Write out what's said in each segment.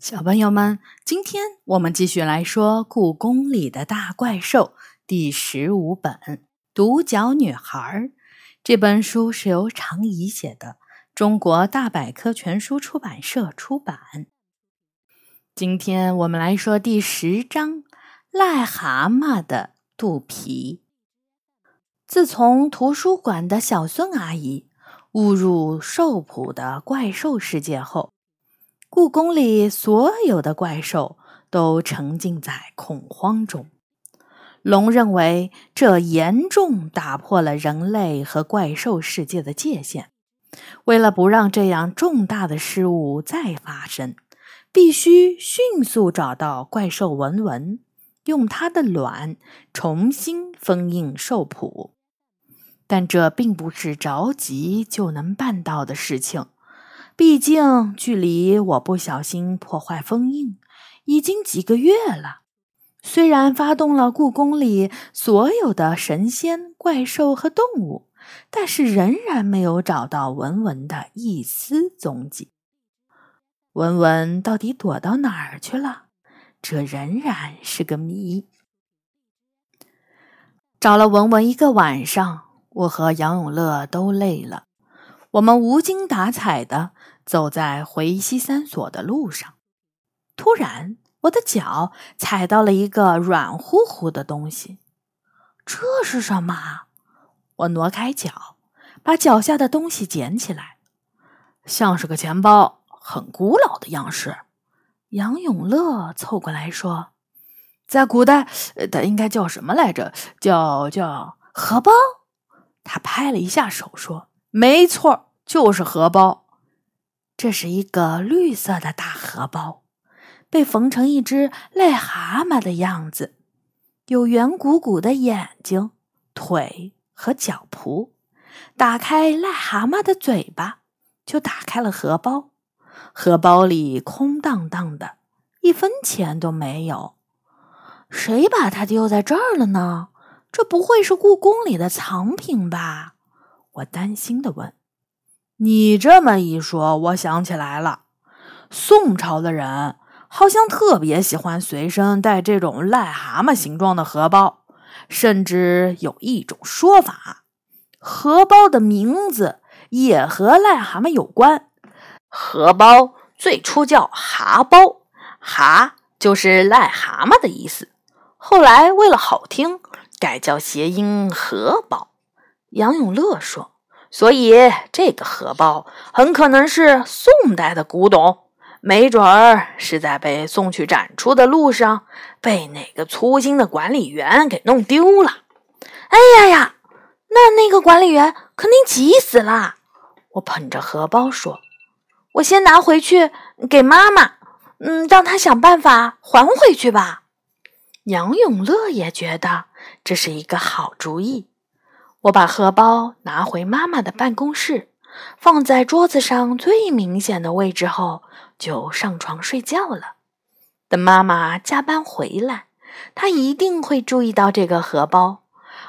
小朋友们，今天我们继续来说《故宫里的大怪兽》第十五本《独角女孩》。这本书是由常怡写的，中国大百科全书出版社出版。今天我们来说第十章《癞蛤蟆的肚皮》。自从图书馆的小孙阿姨误入兽谱的怪兽世界后，故宫里所有的怪兽都沉浸在恐慌中。龙认为这严重打破了人类和怪兽世界的界限。为了不让这样重大的失误再发生，必须迅速找到怪兽文文，用它的卵重新封印兽谱。但这并不是着急就能办到的事情。毕竟，距离我不小心破坏封印已经几个月了。虽然发动了故宫里所有的神仙、怪兽和动物，但是仍然没有找到文文的一丝踪迹。文文到底躲到哪儿去了？这仍然是个谜。找了文文一个晚上，我和杨永乐都累了。我们无精打采的走在回西三所的路上，突然，我的脚踩到了一个软乎乎的东西。这是什么？我挪开脚，把脚下的东西捡起来，像是个钱包，很古老的样式。杨永乐凑过来说：“在古代，它应该叫什么来着？叫叫荷包。”他拍了一下手说。没错，就是荷包。这是一个绿色的大荷包，被缝成一只癞蛤蟆的样子，有圆鼓鼓的眼睛、腿和脚蹼。打开癞蛤蟆的嘴巴，就打开了荷包。荷包里空荡荡的，一分钱都没有。谁把它丢在这儿了呢？这不会是故宫里的藏品吧？我担心的问：“你这么一说，我想起来了，宋朝的人好像特别喜欢随身带这种癞蛤蟆形状的荷包，甚至有一种说法，荷包的名字也和癞蛤蟆有关。荷包最初叫蛤包，蛤就是癞蛤蟆的意思，后来为了好听，改叫谐音荷包。”杨永乐说：“所以这个荷包很可能是宋代的古董，没准儿是在被送去展出的路上被哪个粗心的管理员给弄丢了。”哎呀呀，那那个管理员肯定急死了。我捧着荷包说：“我先拿回去给妈妈，嗯，让她想办法还回去吧。”杨永乐也觉得这是一个好主意。我把荷包拿回妈妈的办公室，放在桌子上最明显的位置后，就上床睡觉了。等妈妈加班回来，她一定会注意到这个荷包，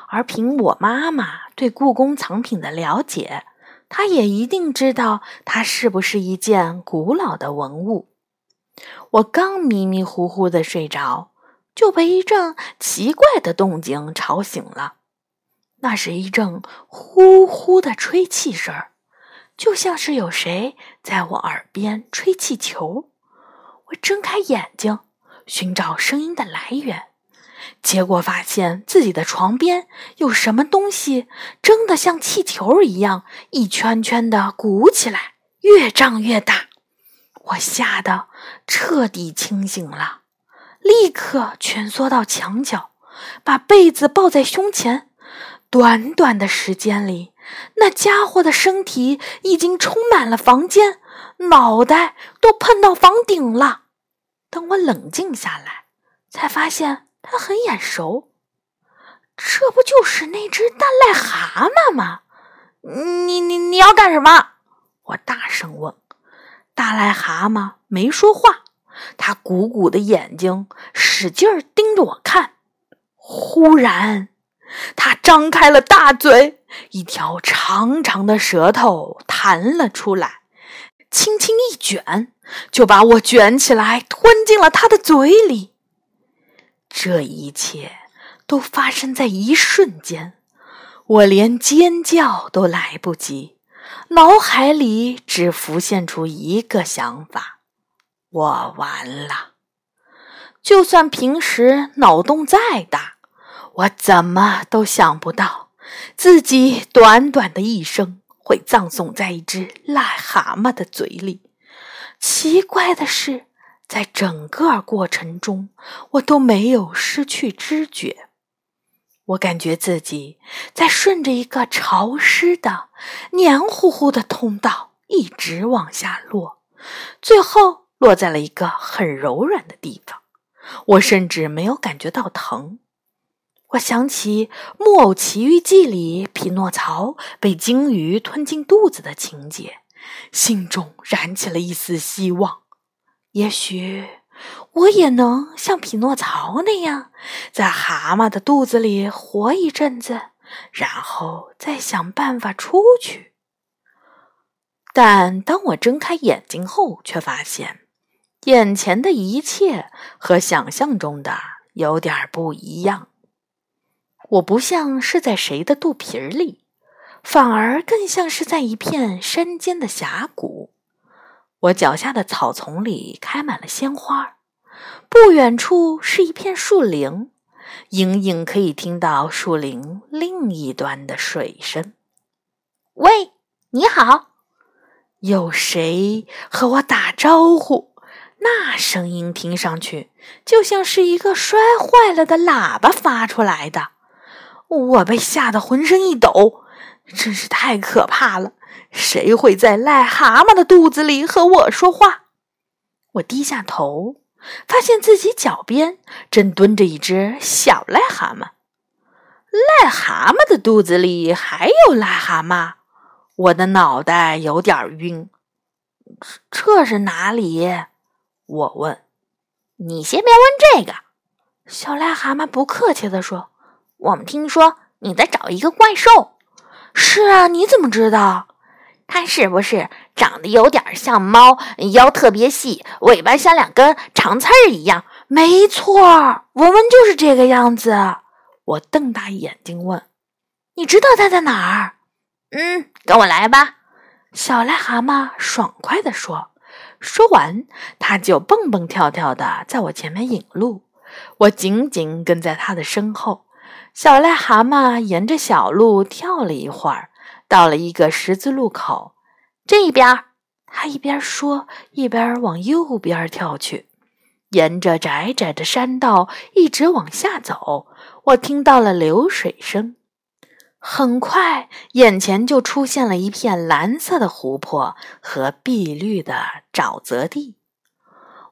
而凭我妈妈对故宫藏品的了解，她也一定知道它是不是一件古老的文物。我刚迷迷糊糊的睡着，就被一阵奇怪的动静吵醒了。那是一阵呼呼的吹气声就像是有谁在我耳边吹气球。我睁开眼睛，寻找声音的来源，结果发现自己的床边有什么东西真的像气球一样，一圈圈的鼓起来，越胀越大。我吓得彻底清醒了，立刻蜷缩到墙角，把被子抱在胸前。短短的时间里，那家伙的身体已经充满了房间，脑袋都碰到房顶了。等我冷静下来，才发现他很眼熟，这不就是那只大癞蛤蟆吗？你你你要干什么？我大声问。大癞蛤蟆没说话，他鼓鼓的眼睛使劲盯着我看。忽然。他张开了大嘴，一条长长的舌头弹了出来，轻轻一卷，就把我卷起来吞进了他的嘴里。这一切都发生在一瞬间，我连尖叫都来不及，脑海里只浮现出一个想法：我完了。就算平时脑洞再大，我怎么都想不到，自己短短的一生会葬送在一只癞蛤蟆的嘴里。奇怪的是。在整个过程中，我都没有失去知觉。我感觉自己在顺着一个潮湿的、黏糊糊的通道一直往下落，最后落在了一个很柔软的地方。我甚至没有感觉到疼。我想起《木偶奇遇记》里匹诺曹被鲸鱼吞进肚子的情节，心中燃起了一丝希望。也许我也能像匹诺曹那样，在蛤蟆的肚子里活一阵子，然后再想办法出去。但当我睁开眼睛后，却发现眼前的一切和想象中的有点不一样。我不像是在谁的肚皮里，反而更像是在一片山间的峡谷。我脚下的草丛里开满了鲜花，不远处是一片树林，隐隐可以听到树林另一端的水声。喂，你好！有谁和我打招呼？那声音听上去就像是一个摔坏了的喇叭发出来的。我被吓得浑身一抖，真是太可怕了。谁会在癞蛤蟆的肚子里和我说话？我低下头，发现自己脚边正蹲着一只小癞蛤蟆。癞蛤蟆的肚子里还有癞蛤蟆，我的脑袋有点晕。这这是哪里？我问。你先别问这个。小癞蛤蟆不客气地说：“我们听说你在找一个怪兽。”是啊，你怎么知道？它是不是长得有点像猫，腰特别细，尾巴像两根长刺儿一样？没错，文文就是这个样子。我瞪大眼睛问：“你知道它在哪儿？”“嗯，跟我来吧。”小癞蛤蟆爽快地说。说完，它就蹦蹦跳跳的在我前面引路，我紧紧跟在它的身后。小癞蛤蟆沿着小路跳了一会儿。到了一个十字路口，这边，他一边说一边往右边跳去，沿着窄窄的山道一直往下走。我听到了流水声，很快眼前就出现了一片蓝色的湖泊和碧绿的沼泽地。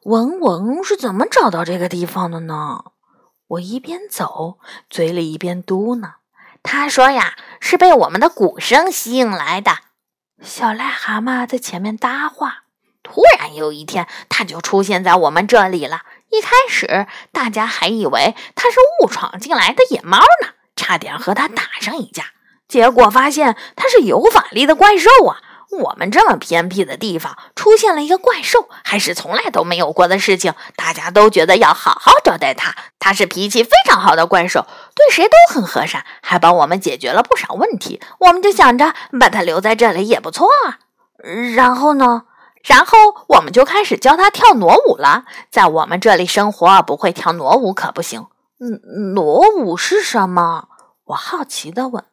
文文是怎么找到这个地方的呢？我一边走，嘴里一边嘟囔。他说呀，是被我们的鼓声吸引来的。小癞蛤蟆在前面搭话。突然有一天，他就出现在我们这里了。一开始，大家还以为他是误闯进来的野猫呢，差点和他打上一架。结果发现他是有法力的怪兽啊！我们这么偏僻的地方出现了一个怪兽，还是从来都没有过的事情。大家都觉得要好好招待他。他是脾气非常好的怪兽，对谁都很和善，还帮我们解决了不少问题。我们就想着把他留在这里也不错啊。然后呢？然后我们就开始教他跳挪舞了。在我们这里生活，不会跳挪舞可不行。嗯，挪舞是什么？我好奇地问。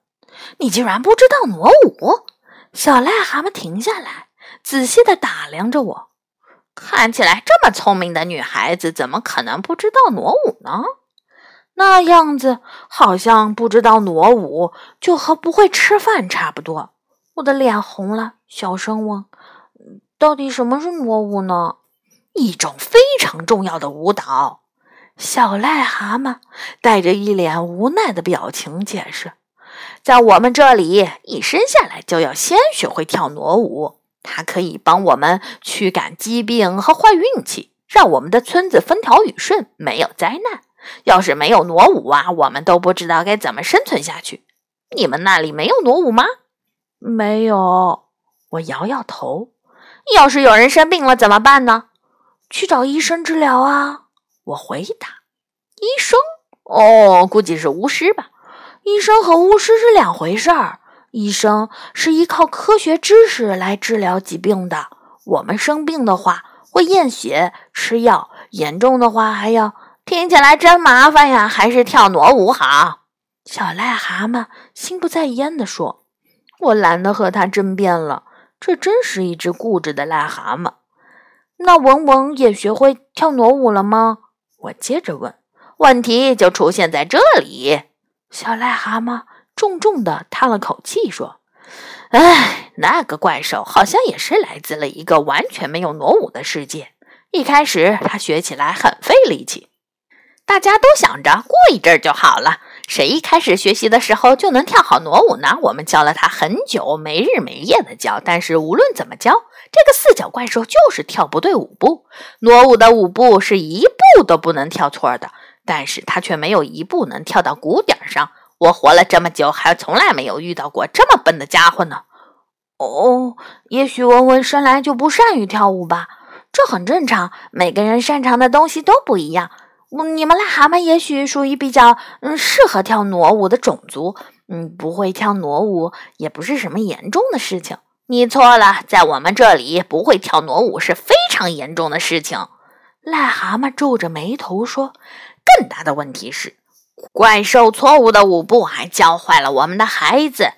你竟然不知道挪舞？小癞蛤蟆停下来，仔细地打量着我。看起来这么聪明的女孩子，怎么可能不知道挪舞呢？那样子好像不知道挪舞就和不会吃饭差不多。我的脸红了，小声问：“到底什么是挪舞呢？”一种非常重要的舞蹈。小癞蛤蟆带着一脸无奈的表情解释。在我们这里，一生下来就要先学会跳挪舞，它可以帮我们驱赶疾病和坏运气，让我们的村子风调雨顺，没有灾难。要是没有挪舞啊，我们都不知道该怎么生存下去。你们那里没有挪舞吗？没有，我摇摇头。要是有人生病了怎么办呢？去找医生治疗啊！我回答。医生？哦，估计是巫师吧。医生和巫师是两回事儿。医生是依靠科学知识来治疗疾病的。我们生病的话会验血、吃药，严重的话还要……听起来真麻烦呀！还是跳挪舞好。小癞蛤蟆心不在焉地说：“我懒得和他争辩了。这真是一只固执的癞蛤蟆。”那文文也学会跳挪舞了吗？我接着问。问题就出现在这里。小癞蛤蟆重重地叹了口气说：“唉，那个怪兽好像也是来自了一个完全没有挪舞的世界。一开始他学起来很费力气，大家都想着过一阵就好了。”谁一开始学习的时候就能跳好挪舞呢？我们教了他很久，没日没夜的教，但是无论怎么教，这个四脚怪兽就是跳不对舞步。挪舞的舞步是一步都不能跳错的，但是他却没有一步能跳到鼓点上。我活了这么久，还从来没有遇到过这么笨的家伙呢。哦，也许文文生来就不善于跳舞吧，这很正常，每个人擅长的东西都不一样。你们癞蛤蟆也许属于比较嗯适合跳挪舞的种族，嗯，不会跳挪舞也不是什么严重的事情。你错了，在我们这里，不会跳挪舞是非常严重的事情。癞蛤蟆皱着眉头说：“更大的问题是，怪兽错误的舞步还教坏了我们的孩子。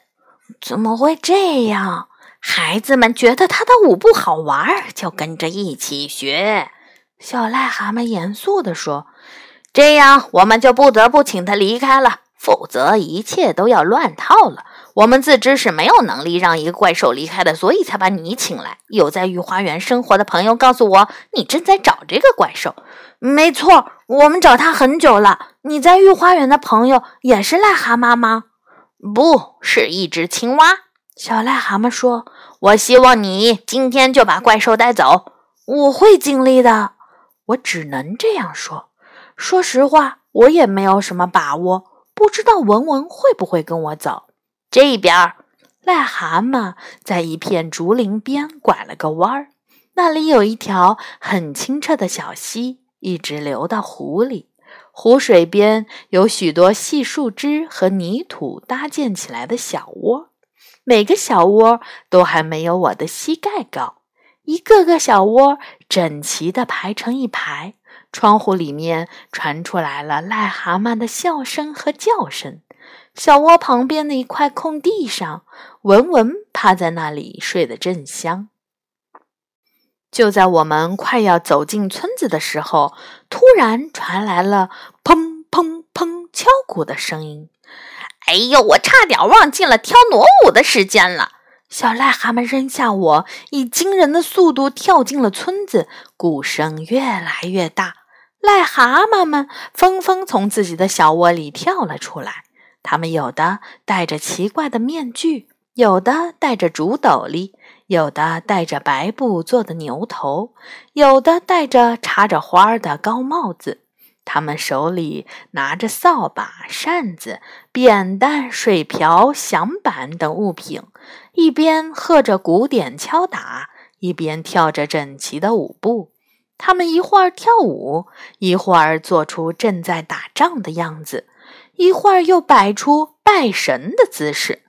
怎么会这样？孩子们觉得他的舞步好玩，就跟着一起学。”小癞蛤蟆严肃地说。这样，我们就不得不请他离开了，否则一切都要乱套了。我们自知是没有能力让一个怪兽离开的，所以才把你请来。有在御花园生活的朋友告诉我，你正在找这个怪兽。没错，我们找他很久了。你在御花园的朋友也是癞蛤蟆吗？不是一只青蛙。小癞蛤蟆说：“我希望你今天就把怪兽带走。我会尽力的。我只能这样说。”说实话，我也没有什么把握，不知道文文会不会跟我走。这边，癞蛤蟆在一片竹林边拐了个弯儿，那里有一条很清澈的小溪，一直流到湖里。湖水边有许多细树枝和泥土搭建起来的小窝，每个小窝都还没有我的膝盖高，一个个小窝整齐地排成一排。窗户里面传出来了癞蛤蟆的笑声和叫声。小窝旁边的一块空地上，文文趴在那里睡得正香。就在我们快要走进村子的时候，突然传来了砰砰砰敲鼓的声音。哎呦，我差点忘记了跳挪舞的时间了！小癞蛤蟆扔下我，以惊人的速度跳进了村子。鼓声越来越大。癞蛤蟆们纷纷从自己的小窝里跳了出来，他们有的戴着奇怪的面具，有的戴着竹斗笠，有的戴着白布做的牛头，有的戴着插着花的高帽子。他们手里拿着扫把、扇子、扁担、水瓢、响板等物品，一边喝着鼓点敲打，一边跳着整齐的舞步。他们一会儿跳舞，一会儿做出正在打仗的样子，一会儿又摆出拜神的姿势。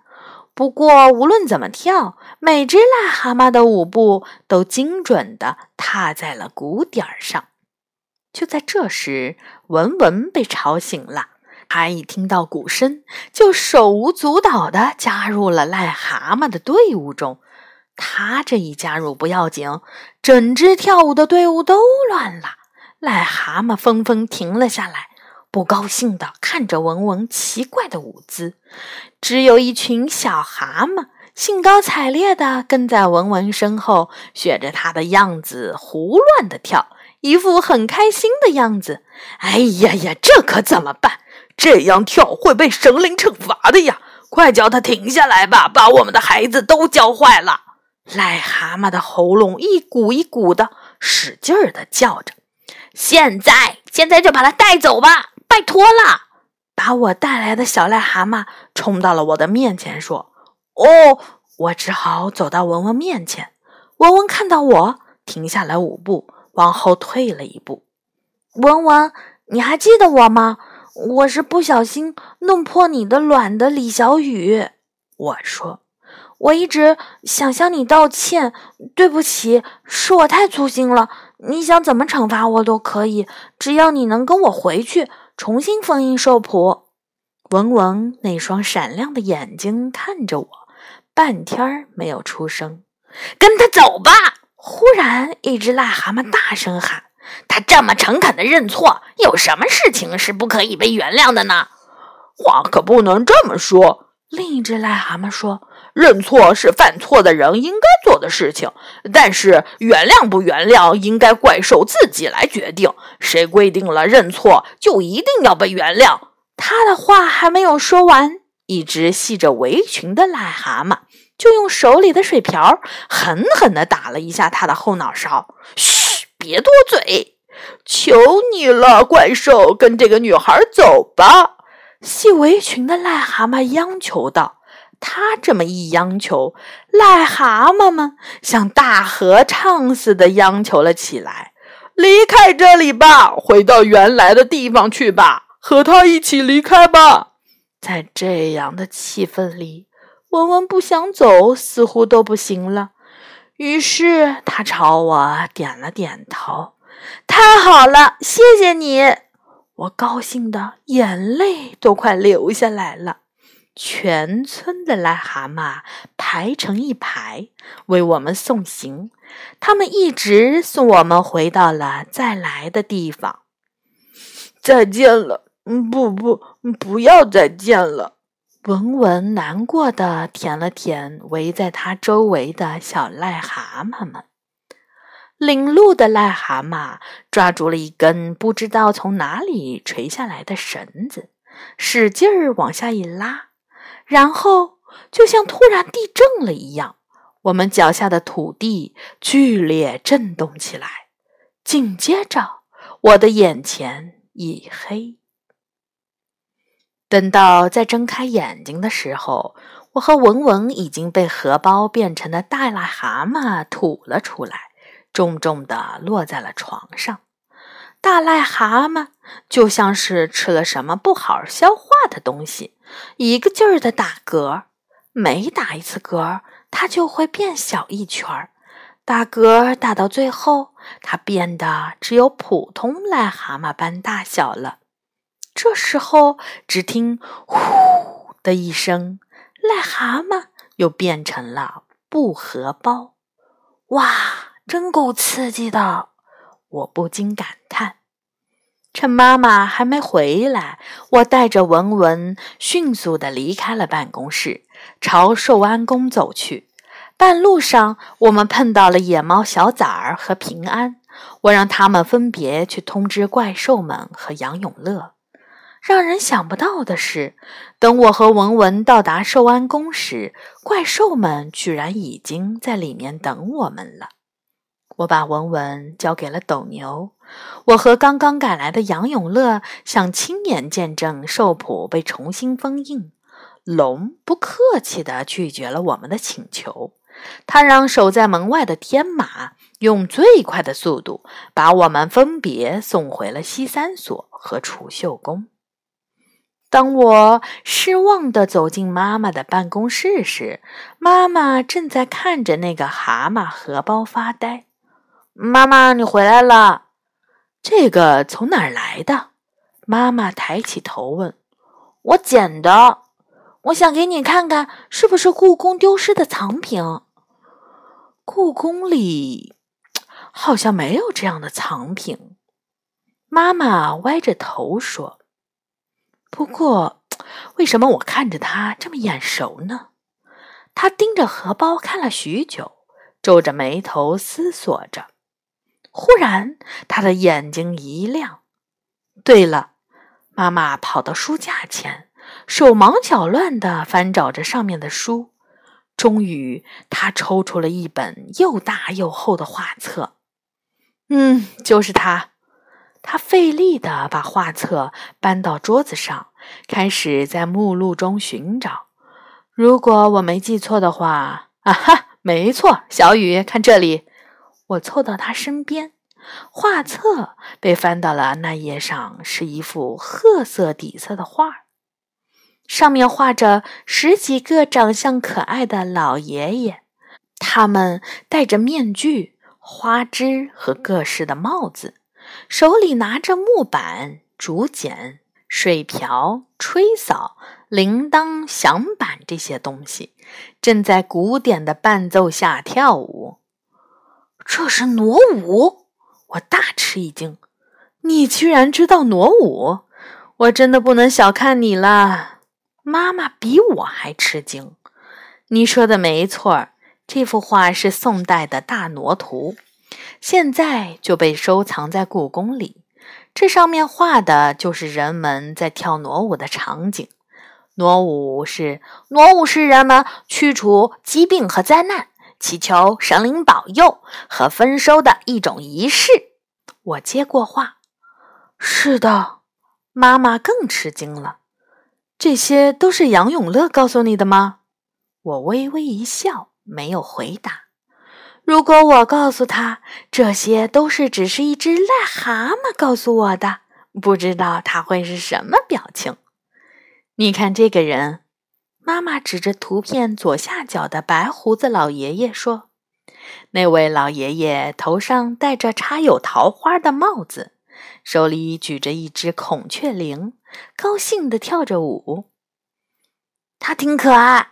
不过，无论怎么跳，每只癞蛤蟆的舞步都精准地踏在了鼓点儿上。就在这时，文文被吵醒了。他一听到鼓声，就手舞足蹈地加入了癞蛤蟆的队伍中。他这一加入不要紧，整支跳舞的队伍都乱了。癞蛤蟆纷纷停了下来，不高兴地看着文文奇怪的舞姿。只有一群小蛤蟆兴高采烈地跟在文文身后，学着他的样子胡乱地跳，一副很开心的样子。哎呀呀，这可怎么办？这样跳会被神灵惩罚的呀！快叫他停下来吧，把我们的孩子都教坏了。癞蛤蟆的喉咙一鼓一鼓的，使劲儿的叫着：“现在，现在就把他带走吧，拜托了！”把我带来的小癞蛤蟆冲到了我的面前，说：“哦。”我只好走到文文面前。文文看到我，停下来舞步，往后退了一步。文文，你还记得我吗？我是不小心弄破你的卵的李小雨。我说，我一直想向你道歉，对不起，是我太粗心了。你想怎么惩罚我都可以，只要你能跟我回去，重新封印兽谱。文文那双闪亮的眼睛看着我，半天没有出声。跟他走吧！忽然，一只癞蛤蟆大声喊：“他这么诚恳的认错，有什么事情是不可以被原谅的呢？”话可不能这么说。另一只癞蛤蟆说：“认错是犯错的人应该做的事情，但是原谅不原谅，应该怪兽自己来决定。谁规定了认错就一定要被原谅？”他的话还没有说完，一只系着围裙的癞蛤蟆就用手里的水瓢狠狠地打了一下他的后脑勺。嘘，别多嘴！求你了，怪兽，跟这个女孩走吧！系围裙的癞蛤蟆央求道。他这么一央求，癞蛤蟆们像大合唱似的央求了起来：“离开这里吧，回到原来的地方去吧。”和他一起离开吧。在这样的气氛里，文文不想走，似乎都不行了。于是他朝我点了点头。太好了，谢谢你！我高兴的眼泪都快流下来了。全村的癞蛤蟆排成一排，为我们送行。他们一直送我们回到了再来的地方。再见了。嗯，不不，不要再见了。文文难过的舔了舔围在他周围的小癞蛤蟆们。领路的癞蛤蟆抓住了一根不知道从哪里垂下来的绳子，使劲儿往下一拉，然后就像突然地震了一样，我们脚下的土地剧烈震动起来。紧接着，我的眼前一黑。等到再睁开眼睛的时候，我和文文已经被荷包变成的大癞蛤蟆吐了出来，重重地落在了床上。大癞蛤蟆就像是吃了什么不好消化的东西，一个劲儿的打嗝。每打一次嗝，它就会变小一圈儿。打嗝打到最后，它变得只有普通癞蛤蟆般大小了。这时候，只听“呼”的一声，癞蛤蟆又变成了布荷包。哇，真够刺激的！我不禁感叹。趁妈妈还没回来，我带着文文迅速的离开了办公室，朝寿安宫走去。半路上，我们碰到了野猫小崽儿和平安，我让他们分别去通知怪兽们和杨永乐。让人想不到的是，等我和文文到达寿安宫时，怪兽们居然已经在里面等我们了。我把文文交给了斗牛，我和刚刚赶来的杨永乐想亲眼见证兽谱被重新封印。龙不客气地拒绝了我们的请求，他让守在门外的天马用最快的速度把我们分别送回了西三所和储秀宫。当我失望地走进妈妈的办公室时，妈妈正在看着那个蛤蟆荷包发呆。妈妈，你回来了？这个从哪儿来的？妈妈抬起头问。我捡的。我想给你看看，是不是故宫丢失的藏品？故宫里好像没有这样的藏品。妈妈歪着头说。不过，为什么我看着他这么眼熟呢？他盯着荷包看了许久，皱着眉头思索着。忽然，他的眼睛一亮。对了，妈妈跑到书架前，手忙脚乱地翻找着上面的书。终于，他抽出了一本又大又厚的画册。嗯，就是它。他费力地把画册搬到桌子上，开始在目录中寻找。如果我没记错的话，啊哈，没错，小雨，看这里。我凑到他身边，画册被翻到了那页上，是一幅褐色底色的画，上面画着十几个长相可爱的老爷爷，他们戴着面具、花枝和各式的帽子，手里拿着木板、竹简、水瓢、吹扫、铃铛、响板这些东西，正在古典的伴奏下跳舞。这是傩舞，我大吃一惊。你居然知道傩舞？我真的不能小看你了。妈妈比我还吃惊。你说的没错，这幅画是宋代的大傩图，现在就被收藏在故宫里。这上面画的就是人们在跳傩舞的场景。傩舞是傩舞是人们驱除疾病和灾难。祈求神灵保佑和丰收的一种仪式。我接过话：“是的。”妈妈更吃惊了。这些都是杨永乐告诉你的吗？我微微一笑，没有回答。如果我告诉他这些都是只是一只癞蛤蟆告诉我的，不知道他会是什么表情。你看这个人。妈妈指着图片左下角的白胡子老爷爷说：“那位老爷爷头上戴着插有桃花的帽子，手里举着一只孔雀翎，高兴地跳着舞。他挺可爱。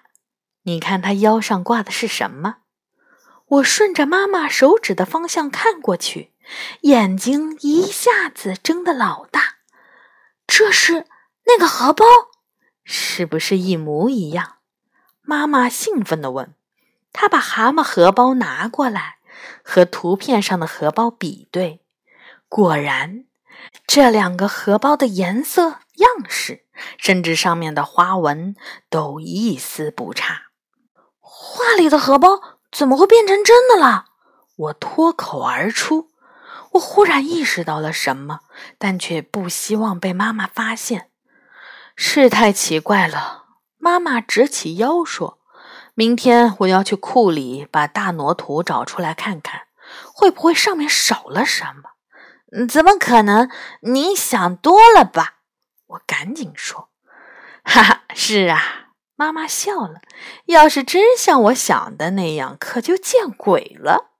你看他腰上挂的是什么？”我顺着妈妈手指的方向看过去，眼睛一下子睁得老大。这是那个荷包。是不是一模一样？妈妈兴奋地问。她把蛤蟆荷包拿过来，和图片上的荷包比对。果然，这两个荷包的颜色、样式，甚至上面的花纹都一丝不差。画里的荷包怎么会变成真的了？我脱口而出。我忽然意识到了什么，但却不希望被妈妈发现。是太奇怪了，妈妈直起腰说：“明天我要去库里把大挪图找出来看看，会不会上面少了什么？”“怎么可能？您想多了吧？”我赶紧说。“哈哈，是啊。”妈妈笑了。“要是真像我想的那样，可就见鬼了。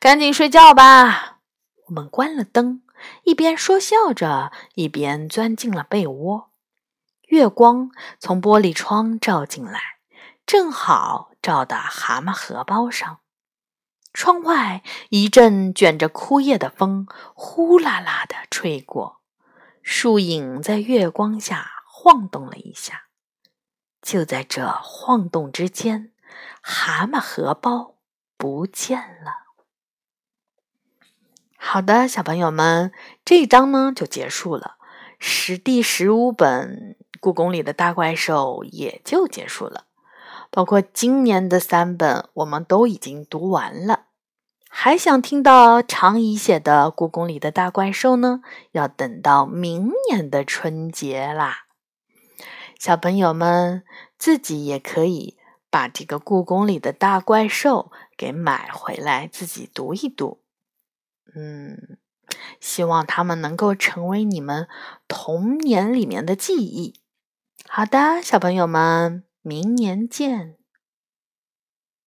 赶紧睡觉吧。”我们关了灯，一边说笑着，一边钻进了被窝。月光从玻璃窗照进来，正好照到蛤蟆荷包上。窗外一阵卷着枯叶的风呼啦啦地吹过，树影在月光下晃动了一下。就在这晃动之间，蛤蟆荷包不见了。好的，小朋友们，这一章呢就结束了。十第十五本。故宫里的大怪兽也就结束了，包括今年的三本，我们都已经读完了。还想听到常怡写的《故宫里的大怪兽》呢？要等到明年的春节啦。小朋友们自己也可以把这个《故宫里的大怪兽》给买回来，自己读一读。嗯，希望他们能够成为你们童年里面的记忆。好的，小朋友们，明年见。